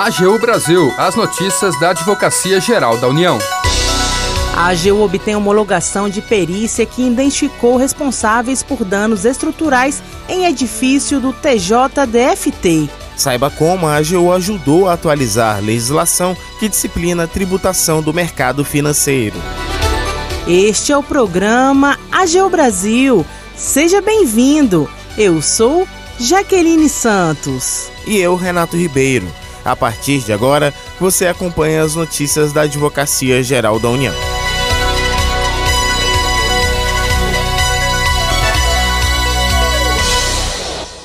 AGU Brasil, as notícias da Advocacia Geral da União. A AGU obtém homologação de perícia que identificou responsáveis por danos estruturais em edifício do TJDFT. Saiba como a AGU ajudou a atualizar a legislação que disciplina a tributação do mercado financeiro. Este é o programa AGU Brasil. Seja bem-vindo. Eu sou Jaqueline Santos. E eu, Renato Ribeiro. A partir de agora, você acompanha as notícias da Advocacia Geral da União.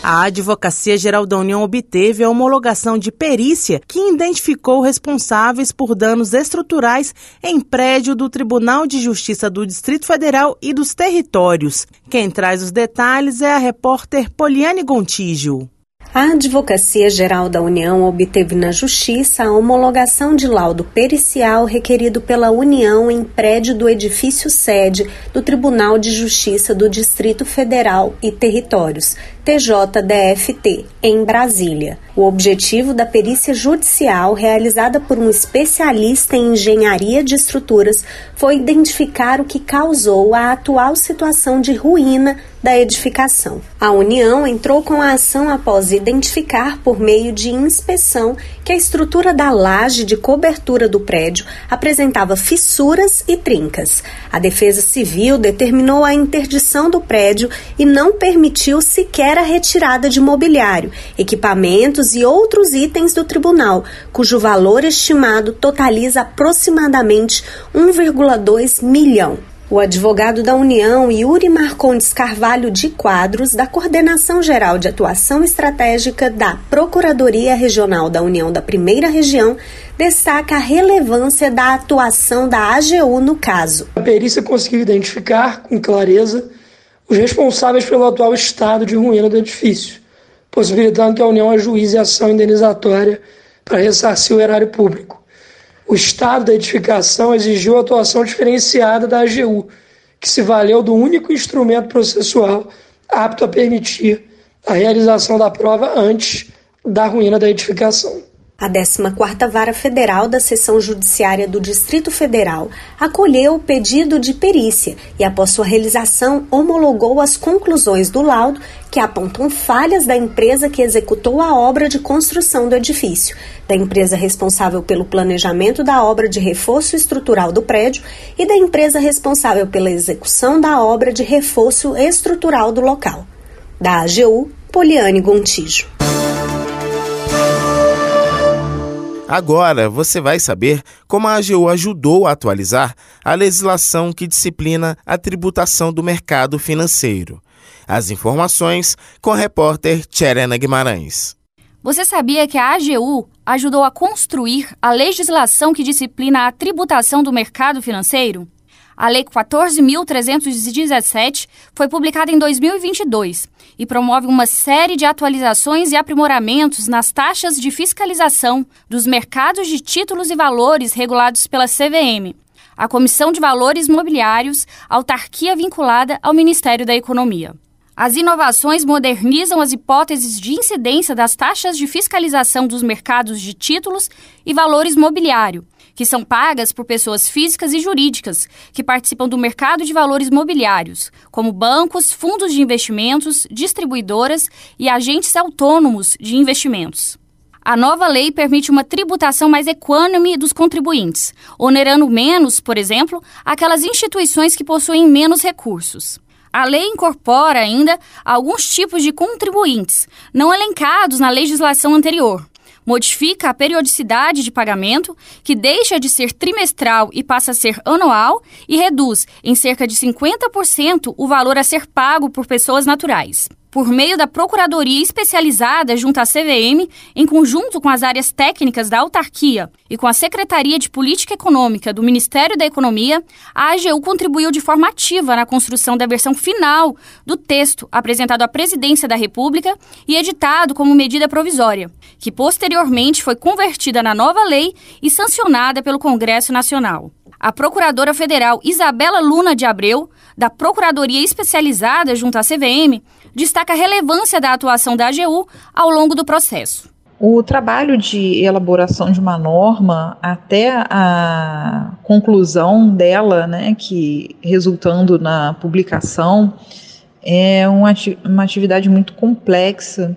A Advocacia Geral da União obteve a homologação de perícia que identificou responsáveis por danos estruturais em prédio do Tribunal de Justiça do Distrito Federal e dos Territórios. Quem traz os detalhes é a repórter Poliane Gontijo. A Advocacia Geral da União obteve na Justiça a homologação de laudo pericial requerido pela União em prédio do edifício sede do Tribunal de Justiça do Distrito Federal e Territórios, TJDFT, em Brasília. O objetivo da perícia judicial, realizada por um especialista em engenharia de estruturas, foi identificar o que causou a atual situação de ruína da edificação. A União entrou com a ação após identificar, por meio de inspeção, que a estrutura da laje de cobertura do prédio apresentava fissuras e trincas. A Defesa Civil determinou a interdição do prédio e não permitiu sequer a retirada de mobiliário, equipamentos e outros itens do tribunal, cujo valor estimado totaliza aproximadamente 1,2 milhão. O advogado da União, Yuri Marcondes Carvalho de Quadros, da Coordenação Geral de Atuação Estratégica da Procuradoria Regional da União da Primeira Região, destaca a relevância da atuação da AGU no caso. A perícia conseguiu identificar com clareza os responsáveis pelo atual estado de ruína do edifício, possibilitando que a União ajuize ação indenizatória para ressarcir o erário público o estado da edificação exigiu a atuação diferenciada da AGU, que se valeu do único instrumento processual apto a permitir a realização da prova antes da ruína da edificação. A 14ª Vara Federal da Seção Judiciária do Distrito Federal acolheu o pedido de perícia e, após sua realização, homologou as conclusões do laudo que apontam falhas da empresa que executou a obra de construção do edifício, da empresa responsável pelo planejamento da obra de reforço estrutural do prédio e da empresa responsável pela execução da obra de reforço estrutural do local. Da AGU, Poliane Gontijo. Agora você vai saber como a AGU ajudou a atualizar a legislação que disciplina a tributação do mercado financeiro. As informações com a repórter Tcherena Guimarães. Você sabia que a AGU ajudou a construir a legislação que disciplina a tributação do mercado financeiro? A Lei 14.317 foi publicada em 2022 e promove uma série de atualizações e aprimoramentos nas taxas de fiscalização dos mercados de títulos e valores regulados pela CVM, a Comissão de Valores Mobiliários, autarquia vinculada ao Ministério da Economia. As inovações modernizam as hipóteses de incidência das taxas de fiscalização dos mercados de títulos e valores mobiliário, que são pagas por pessoas físicas e jurídicas que participam do mercado de valores mobiliários, como bancos, fundos de investimentos, distribuidoras e agentes autônomos de investimentos. A nova lei permite uma tributação mais equânime dos contribuintes, onerando menos, por exemplo, aquelas instituições que possuem menos recursos. A lei incorpora ainda alguns tipos de contribuintes, não elencados na legislação anterior, modifica a periodicidade de pagamento, que deixa de ser trimestral e passa a ser anual, e reduz em cerca de 50% o valor a ser pago por pessoas naturais por meio da Procuradoria Especializada junto à CVM, em conjunto com as áreas técnicas da autarquia e com a Secretaria de Política Econômica do Ministério da Economia, a AGU contribuiu de forma ativa na construção da versão final do texto apresentado à Presidência da República e editado como medida provisória, que posteriormente foi convertida na nova lei e sancionada pelo Congresso Nacional. A Procuradora Federal Isabela Luna de Abreu, da Procuradoria Especializada junto à CVM, destaca a relevância da atuação da AGU ao longo do processo. O trabalho de elaboração de uma norma até a conclusão dela, né, que resultando na publicação, é uma, atividade muito complexa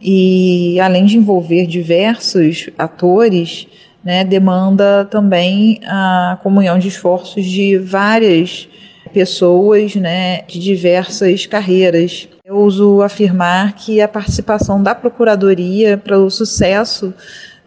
e, além de envolver diversos atores, né, demanda também a comunhão de esforços de várias pessoas né, de diversas carreiras. Eu uso afirmar que a participação da Procuradoria para o sucesso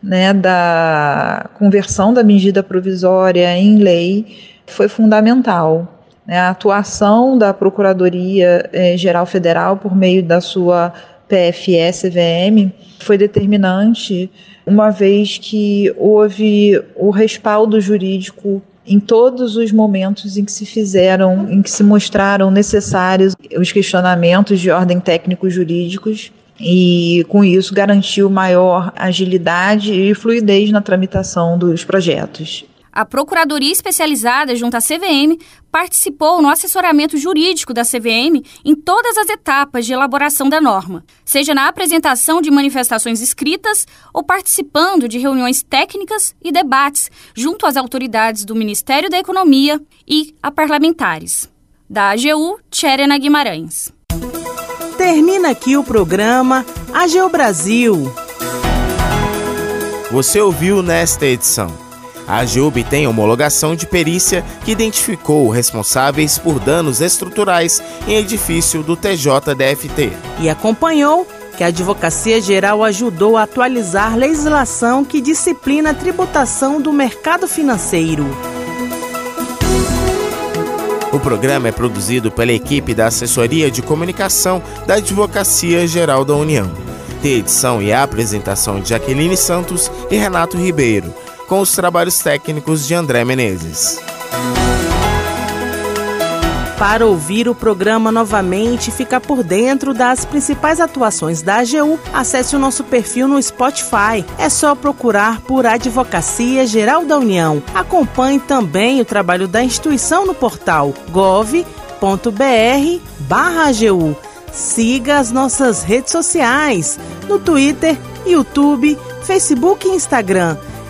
né, da conversão da medida provisória em lei foi fundamental. Né. A atuação da Procuradoria eh, Geral Federal por meio da sua PFS-VM foi determinante, uma vez que houve o respaldo jurídico em todos os momentos em que se fizeram, em que se mostraram necessários os questionamentos de ordem técnico-jurídicos e com isso garantiu maior agilidade e fluidez na tramitação dos projetos. A Procuradoria Especializada junto à CVM participou no assessoramento jurídico da CVM em todas as etapas de elaboração da norma, seja na apresentação de manifestações escritas ou participando de reuniões técnicas e debates junto às autoridades do Ministério da Economia e a parlamentares. Da AGU, Tcherena Guimarães. Termina aqui o programa AGU Brasil. Você ouviu nesta edição a AGUB tem homologação de perícia que identificou responsáveis por danos estruturais em edifício do TJDFT. E acompanhou que a Advocacia Geral ajudou a atualizar legislação que disciplina a tributação do mercado financeiro. O programa é produzido pela equipe da Assessoria de Comunicação da Advocacia Geral da União. Tem edição e apresentação de Jaqueline Santos e Renato Ribeiro com os trabalhos técnicos de André Menezes. Para ouvir o programa novamente e ficar por dentro das principais atuações da AGU, acesse o nosso perfil no Spotify. É só procurar por Advocacia Geral da União. Acompanhe também o trabalho da instituição no portal gov.br/agu. Siga as nossas redes sociais no Twitter, YouTube, Facebook e Instagram